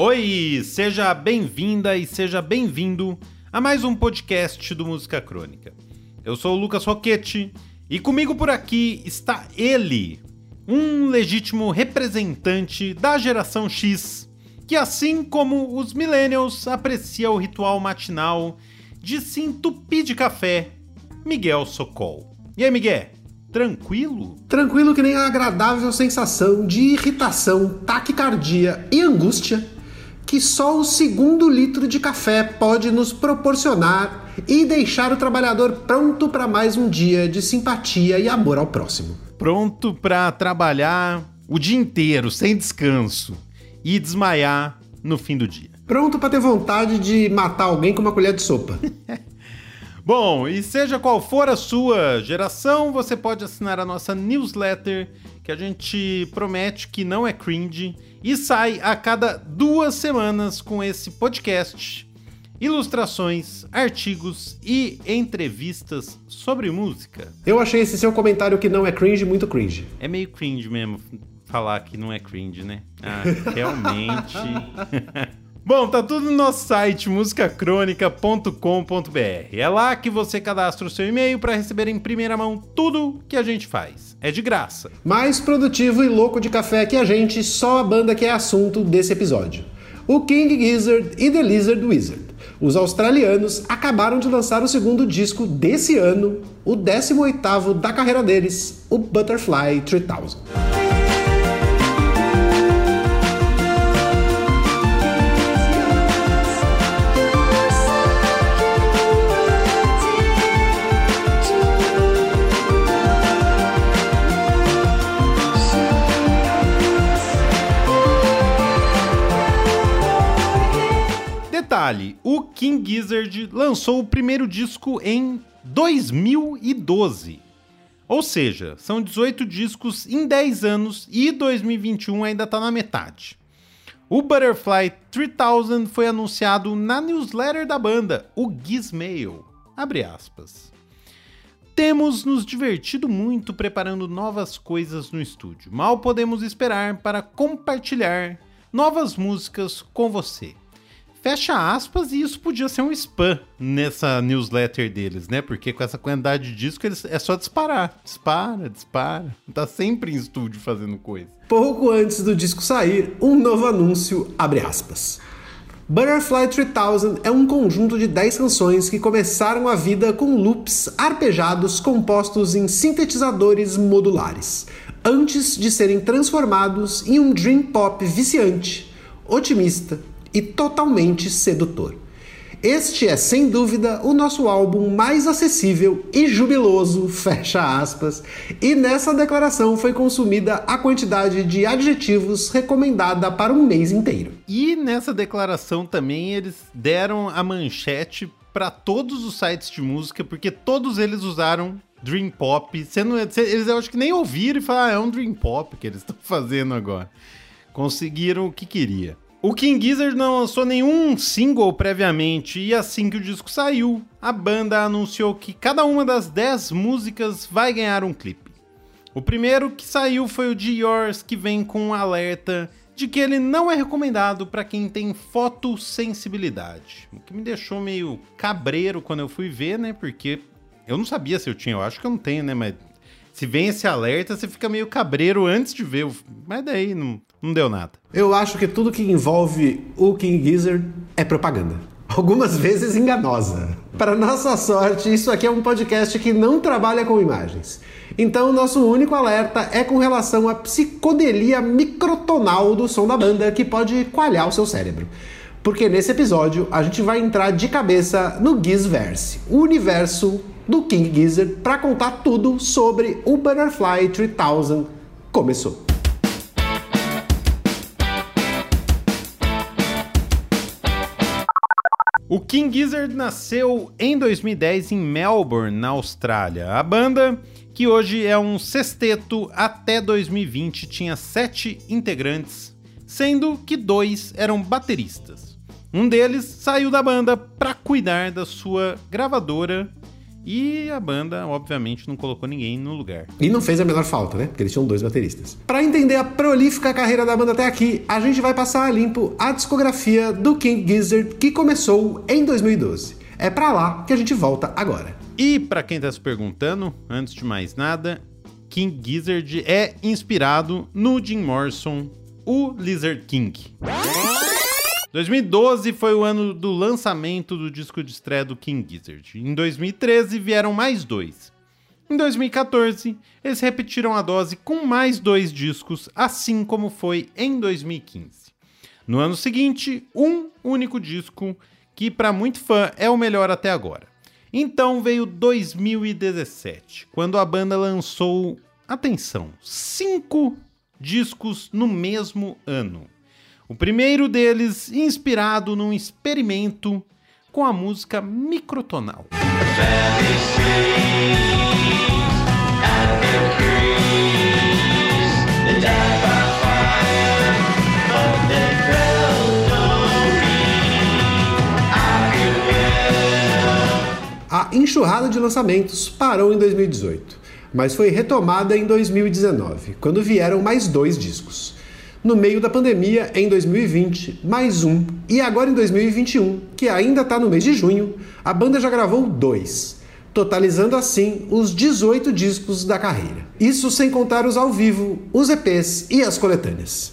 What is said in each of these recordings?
Oi, seja bem-vinda e seja bem-vindo a mais um podcast do Música Crônica. Eu sou o Lucas Roquete e comigo por aqui está ele, um legítimo representante da geração X, que assim como os millennials aprecia o ritual matinal de se entupir de café, Miguel Socol. E aí, Miguel? Tranquilo? Tranquilo que nem a agradável sensação de irritação, taquicardia e angústia que só o segundo litro de café pode nos proporcionar e deixar o trabalhador pronto para mais um dia de simpatia e amor ao próximo. Pronto para trabalhar o dia inteiro, sem descanso, e desmaiar no fim do dia. Pronto para ter vontade de matar alguém com uma colher de sopa. Bom, e seja qual for a sua geração, você pode assinar a nossa newsletter, que a gente promete que não é cringe e sai a cada duas semanas com esse podcast, ilustrações, artigos e entrevistas sobre música. Eu achei esse seu comentário que não é cringe muito cringe. É meio cringe mesmo falar que não é cringe, né? Ah, realmente. Bom, tá tudo no nosso site musicacronica.com.br. É lá que você cadastra o seu e-mail para receber em primeira mão tudo que a gente faz. É de graça. Mais produtivo e louco de café que a gente, só a banda que é assunto desse episódio. O King Gizzard e The Lizard Wizard. Os australianos acabaram de lançar o segundo disco desse ano, o 18º da carreira deles, o Butterfly 3000. Gizzard lançou o primeiro disco em 2012. Ou seja, são 18 discos em 10 anos e 2021 ainda está na metade. O Butterfly 3000 foi anunciado na newsletter da banda, o Gizmail. Abre aspas. Temos nos divertido muito preparando novas coisas no estúdio. Mal podemos esperar para compartilhar novas músicas com você fecha aspas, e isso podia ser um spam nessa newsletter deles, né? Porque com essa quantidade de disco eles, é só disparar. Dispara, dispara. Tá sempre em estúdio fazendo coisa. Pouco antes do disco sair, um novo anúncio abre aspas. Butterfly 3000 é um conjunto de 10 canções que começaram a vida com loops arpejados compostos em sintetizadores modulares, antes de serem transformados em um dream pop viciante, otimista e totalmente sedutor. Este é, sem dúvida, o nosso álbum mais acessível e jubiloso, fecha aspas, e nessa declaração foi consumida a quantidade de adjetivos recomendada para um mês inteiro. E nessa declaração também eles deram a manchete para todos os sites de música, porque todos eles usaram Dream Pop. Sendo, eles eu acho que nem ouviram e falaram, ah, é um Dream Pop que eles estão fazendo agora. Conseguiram o que queria. O King Gizzard não lançou nenhum single previamente e assim que o disco saiu, a banda anunciou que cada uma das 10 músicas vai ganhar um clipe. O primeiro que saiu foi o de Yours, que vem com um alerta de que ele não é recomendado para quem tem fotossensibilidade. O que me deixou meio cabreiro quando eu fui ver, né? Porque eu não sabia se eu tinha, eu acho que eu não tenho, né? Mas se vem esse alerta, você fica meio cabreiro antes de ver. Mas daí não, não deu nada. Eu acho que tudo que envolve o King Gizzard é propaganda. Algumas vezes enganosa. Para nossa sorte, isso aqui é um podcast que não trabalha com imagens. Então, nosso único alerta é com relação à psicodelia microtonal do som da banda que pode coalhar o seu cérebro. Porque nesse episódio a gente vai entrar de cabeça no Gizverse, o universo do King Gizzard para contar tudo sobre o Butterfly 3000 começou. O King Gizzard nasceu em 2010 em Melbourne, na Austrália. A banda, que hoje é um sexteto, até 2020 tinha sete integrantes, sendo que dois eram bateristas. Um deles saiu da banda para cuidar da sua gravadora E a banda, obviamente, não colocou ninguém no lugar. E não fez a menor falta, né? Porque eles tinham dois bateristas. Para entender a prolífica carreira da banda até aqui, a gente vai passar a limpo a discografia do King Gizzard, que começou em 2012. É para lá que a gente volta agora. E para quem tá se perguntando, antes de mais nada, King Gizzard é inspirado no Jim Morrison, o Lizard King. 2012 foi o ano do lançamento do disco de estreia do King Gizzard. Em 2013 vieram mais dois. Em 2014, eles repetiram a dose com mais dois discos, assim como foi em 2015. No ano seguinte, um único disco, que para muito fã é o melhor até agora. Então veio 2017, quando a banda lançou, atenção, cinco discos no mesmo ano. O primeiro deles inspirado num experimento com a música microtonal. A enxurrada de lançamentos parou em 2018, mas foi retomada em 2019, quando vieram mais dois discos no meio da pandemia em 2020, mais um, e agora em 2021, que ainda está no mês de junho, a banda já gravou dois, totalizando assim os 18 discos da carreira. Isso sem contar os ao vivo, os EPs e as coletâneas.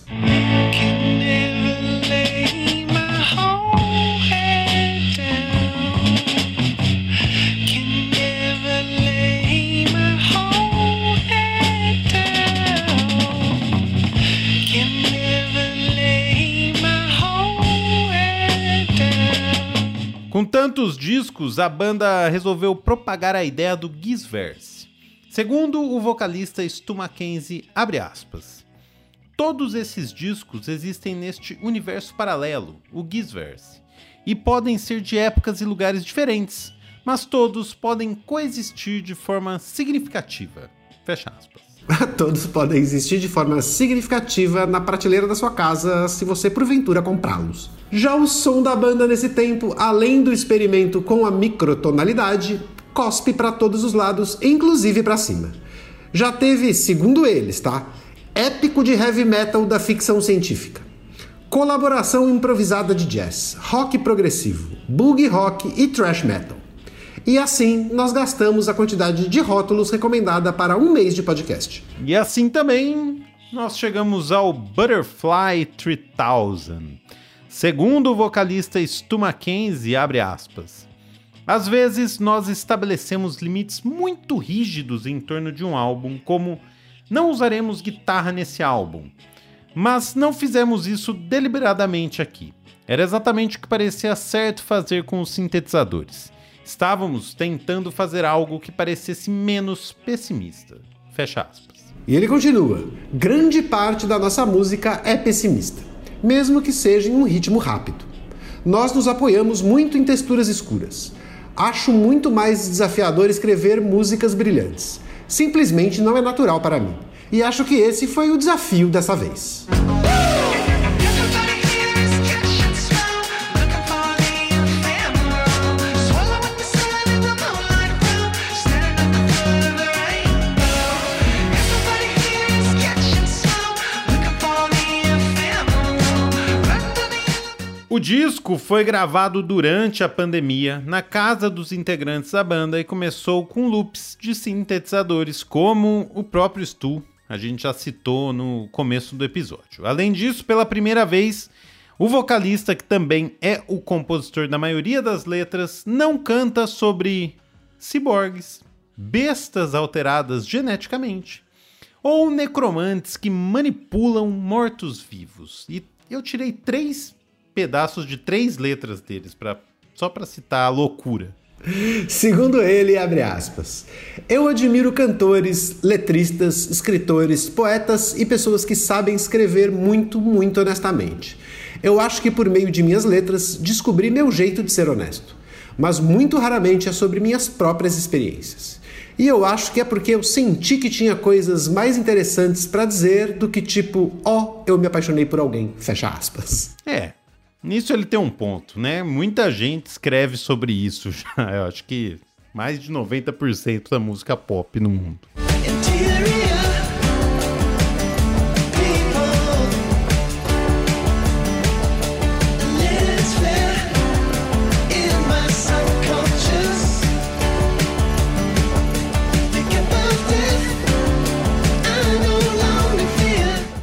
Tantos discos, a banda resolveu propagar a ideia do Gizverse. Segundo o vocalista Stu Mackenzie, abre aspas, Todos esses discos existem neste universo paralelo, o Gizverse, e podem ser de épocas e lugares diferentes, mas todos podem coexistir de forma significativa. Fecha aspas. Todos podem existir de forma significativa na prateleira da sua casa se você porventura comprá-los. Já o som da banda nesse tempo, além do experimento com a microtonalidade, cospe para todos os lados, inclusive para cima. Já teve, segundo eles, tá? Épico de heavy metal da ficção científica. Colaboração improvisada de jazz, rock progressivo, boogie rock e thrash metal. E assim nós gastamos a quantidade de rótulos recomendada para um mês de podcast. E assim também nós chegamos ao Butterfly 3000. Segundo o vocalista Stu Mackenzie, abre aspas. Às vezes nós estabelecemos limites muito rígidos em torno de um álbum, como não usaremos guitarra nesse álbum. Mas não fizemos isso deliberadamente aqui. Era exatamente o que parecia certo fazer com os sintetizadores. Estávamos tentando fazer algo que parecesse menos pessimista. Fecha aspas. E ele continua: grande parte da nossa música é pessimista, mesmo que seja em um ritmo rápido. Nós nos apoiamos muito em texturas escuras. Acho muito mais desafiador escrever músicas brilhantes. Simplesmente não é natural para mim. E acho que esse foi o desafio dessa vez. O disco foi gravado durante a pandemia na casa dos integrantes da banda e começou com loops de sintetizadores, como o próprio Stu, a gente já citou no começo do episódio. Além disso, pela primeira vez, o vocalista, que também é o compositor da maioria das letras, não canta sobre ciborgues, bestas alteradas geneticamente ou necromantes que manipulam mortos-vivos. E eu tirei três pedaços de três letras deles, pra, só para citar a loucura. Segundo ele, abre aspas, eu admiro cantores, letristas, escritores, poetas e pessoas que sabem escrever muito, muito honestamente. Eu acho que por meio de minhas letras descobri meu jeito de ser honesto, mas muito raramente é sobre minhas próprias experiências. E eu acho que é porque eu senti que tinha coisas mais interessantes para dizer do que tipo, ó, oh, eu me apaixonei por alguém, fecha aspas. É, Nisso ele tem um ponto, né? Muita gente escreve sobre isso já. Eu acho que Mais de 90% da música pop no mundo.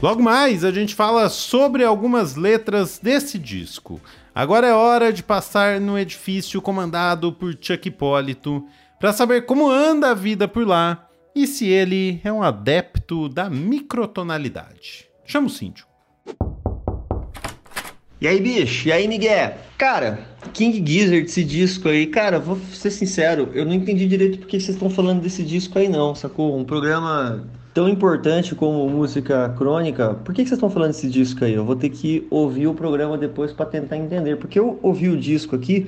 Logo mais, a gente fala sobre algumas letras desse disco. Agora é hora de passar no edifício comandado por Chuck Hipólito para saber como anda a vida por lá e se ele é um adepto da microtonalidade. Chama o síndio. E aí, bicho? E aí, Miguel? Cara, King Gizzard, esse disco aí, cara, vou ser sincero, eu não entendi direito porque vocês estão falando desse disco aí, não, sacou? Um programa tão importante como música crônica, por que, que vocês estão falando desse disco aí? Eu vou ter que ouvir o programa depois para tentar entender, porque eu ouvi o disco aqui,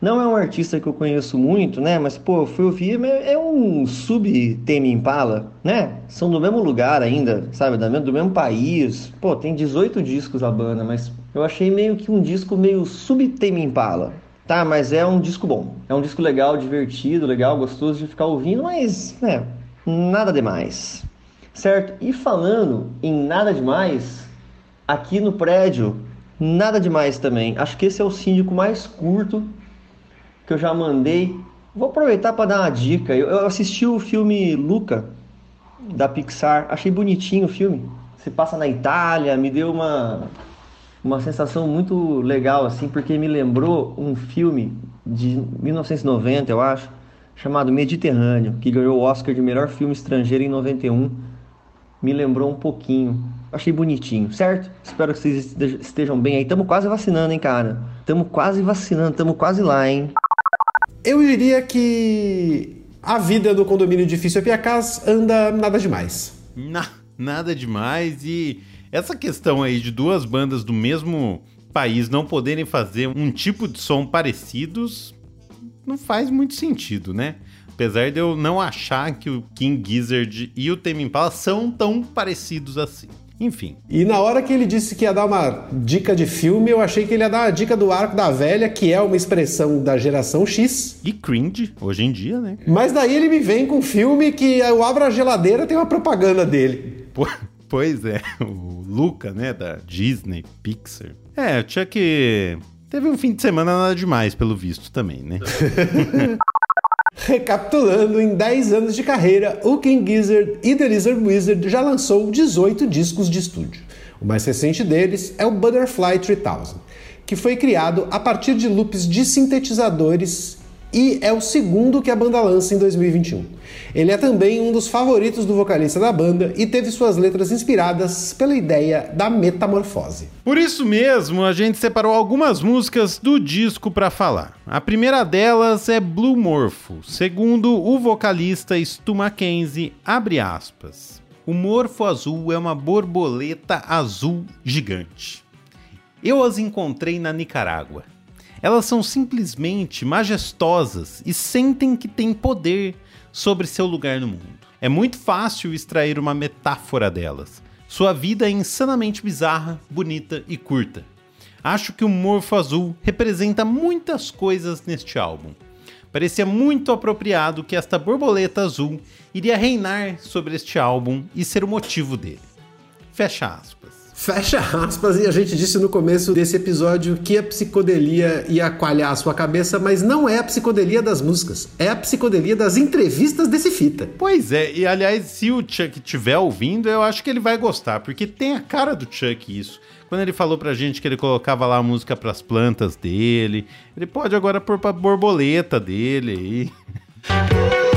não é um artista que eu conheço muito, né? Mas, pô, eu fui ouvir, é um sub-Tame Impala, né? São do mesmo lugar ainda, sabe? Do mesmo país. Pô, tem 18 discos a banda, mas eu achei meio que um disco meio sub-Tame Impala. Tá, mas é um disco bom. É um disco legal, divertido, legal, gostoso de ficar ouvindo, mas, né, nada demais certo? E falando em nada demais, aqui no prédio, nada demais também. Acho que esse é o síndico mais curto que eu já mandei. Vou aproveitar para dar uma dica. Eu, assisti o filme Luca da Pixar, achei bonitinho o filme. Se passa na Itália, me deu uma uma sensação muito legal assim, porque me lembrou um filme de 1990, eu acho, chamado Mediterrâneo, que ganhou o Oscar de melhor filme estrangeiro em 91 me lembrou um pouquinho. Achei bonitinho, certo? Espero que vocês estejam bem aí. Tamo quase vacinando, hein, cara? Tamo quase vacinando, tamo quase lá, hein? Eu diria que a vida do condomínio edifício Piacás anda nada demais. Na, nada demais. E essa questão aí de duas bandas do mesmo país não poderem fazer um tipo de som parecidos não faz muito sentido, né? Apesar de eu não achar que o King Gizzard e o Tame Impala são tão parecidos assim. Enfim. E na hora que ele disse que ia dar uma dica de filme, eu achei que ele ia dar uma dica do Arco da Velha, que é uma expressão da geração X. E cringe, hoje em dia, né? Mas daí ele me vem com um filme que eu abro a geladeira tem uma propaganda dele. Pois é, o Luca, né, da Disney, Pixar. É, o Chuck teve um fim de semana nada demais, pelo visto também, né? Recapitulando, em 10 anos de carreira, o King Gizzard e The Lizard Wizard já lançou 18 discos de estúdio. O mais recente deles é o Butterfly 3000, que foi criado a partir de loops de sintetizadores e é o segundo que a banda lança em 2021. Ele é também um dos favoritos do vocalista da banda e teve suas letras inspiradas pela ideia da metamorfose. Por isso mesmo, a gente separou algumas músicas do disco para falar. A primeira delas é Blue Morpho, segundo o vocalista Stu Mackenzie, abre aspas. O morfo azul é uma borboleta azul gigante. Eu as encontrei na Nicarágua. Elas são simplesmente majestosas e sentem que têm poder sobre seu lugar no mundo. É muito fácil extrair uma metáfora delas. Sua vida é insanamente bizarra, bonita e curta. Acho que o Morfo Azul representa muitas coisas neste álbum. Parecia muito apropriado que esta borboleta azul iria reinar sobre este álbum e ser o motivo dele. Fecha aspas. Fecha aspas, e a gente disse no começo desse episódio que a psicodelia ia coalhar a sua cabeça, mas não é a psicodelia das músicas, é a psicodelia das entrevistas desse fita. Pois é, e aliás, se o Chuck estiver ouvindo, eu acho que ele vai gostar, porque tem a cara do Chuck isso. Quando ele falou pra gente que ele colocava lá a música pras plantas dele, ele pode agora pôr pra borboleta dele aí.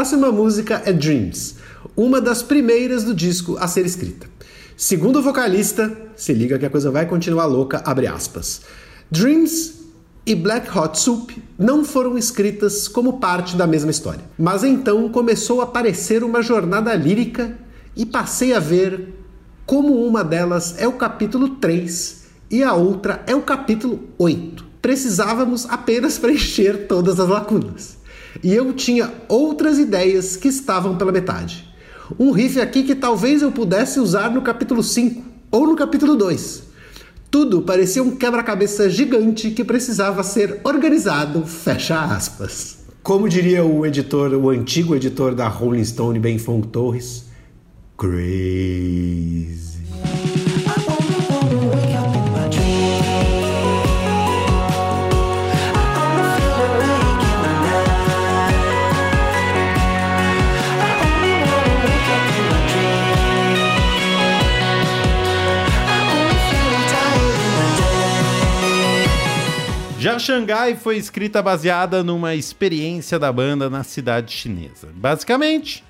próxima música é Dreams, uma das primeiras do disco a ser escrita. Segundo o vocalista, se liga que a coisa vai continuar louca, abre aspas. Dreams e Black Hot Soup não foram escritas como parte da mesma história. Mas então começou a aparecer uma jornada lírica e passei a ver como uma delas é o capítulo 3 e a outra é o capítulo 8. Precisávamos apenas preencher todas as lacunas. E eu tinha outras ideias que estavam pela metade. Um riff aqui que talvez eu pudesse usar no capítulo 5 ou no capítulo 2. Tudo parecia um quebra-cabeça gigante que precisava ser organizado, fecha aspas. Como diria o editor, o antigo editor da Rolling Stone, Ben Fong Torres, crazy. Xangai foi escrita baseada numa experiência da banda na cidade chinesa. Basicamente,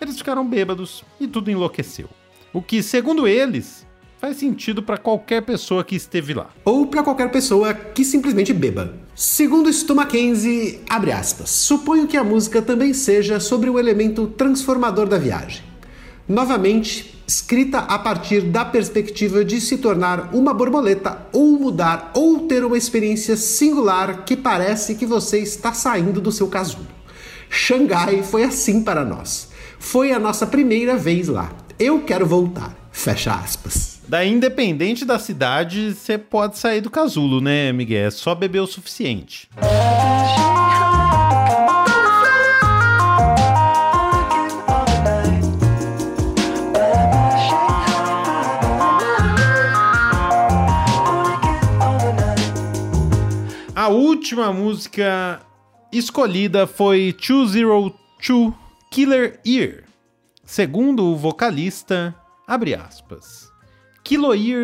eles ficaram bêbados e tudo enlouqueceu. O que, segundo eles, faz sentido para qualquer pessoa que esteve lá. Ou para qualquer pessoa que simplesmente beba. Segundo Stu Mackenzie, abre aspas, suponho que a música também seja sobre o elemento transformador da viagem. Novamente, escrita a partir da perspectiva de se tornar uma borboleta ou mudar ou ter uma experiência singular que parece que você está saindo do seu casulo. Xangai foi assim para nós. Foi a nossa primeira vez lá. Eu quero voltar. Fecha aspas. Daí, independente da cidade, você pode sair do casulo, né, Miguel? É só beber o suficiente. Última música escolhida foi 202 Killer Ear. Segundo o vocalista, abre aspas.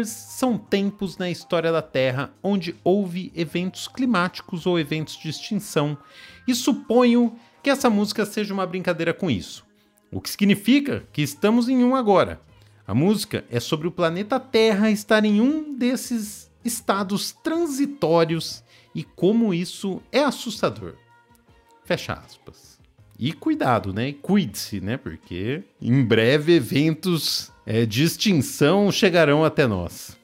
São tempos na história da Terra onde houve eventos climáticos ou eventos de extinção, e suponho que essa música seja uma brincadeira com isso. O que significa que estamos em um agora. A música é sobre o planeta Terra estar em um desses estados transitórios e como isso é assustador. Fecha aspas. E cuidado, né? Cuide-se, né? Porque em breve eventos é, de extinção chegarão até nós.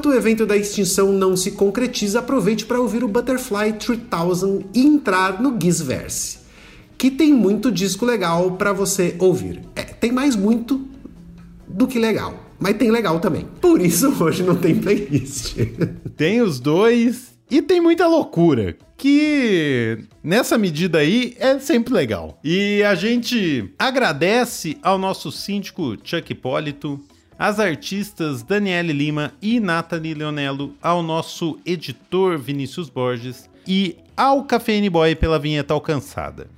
Enquanto o evento da extinção não se concretiza, aproveite para ouvir o Butterfly 3000 e entrar no Gizverse, que tem muito disco legal para você ouvir. É, tem mais muito do que legal, mas tem legal também. Por isso hoje não tem playlist. Tem os dois e tem muita loucura, que nessa medida aí é sempre legal. E a gente agradece ao nosso síndico Chuck Hipólito, às artistas Daniele Lima e Nathalie Leonello, ao nosso editor Vinícius Borges e ao Cafeine Boy pela vinheta alcançada.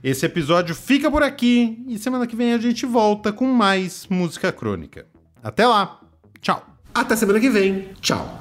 Esse episódio fica por aqui e semana que vem a gente volta com mais música crônica. Até lá, tchau! Até semana que vem, tchau!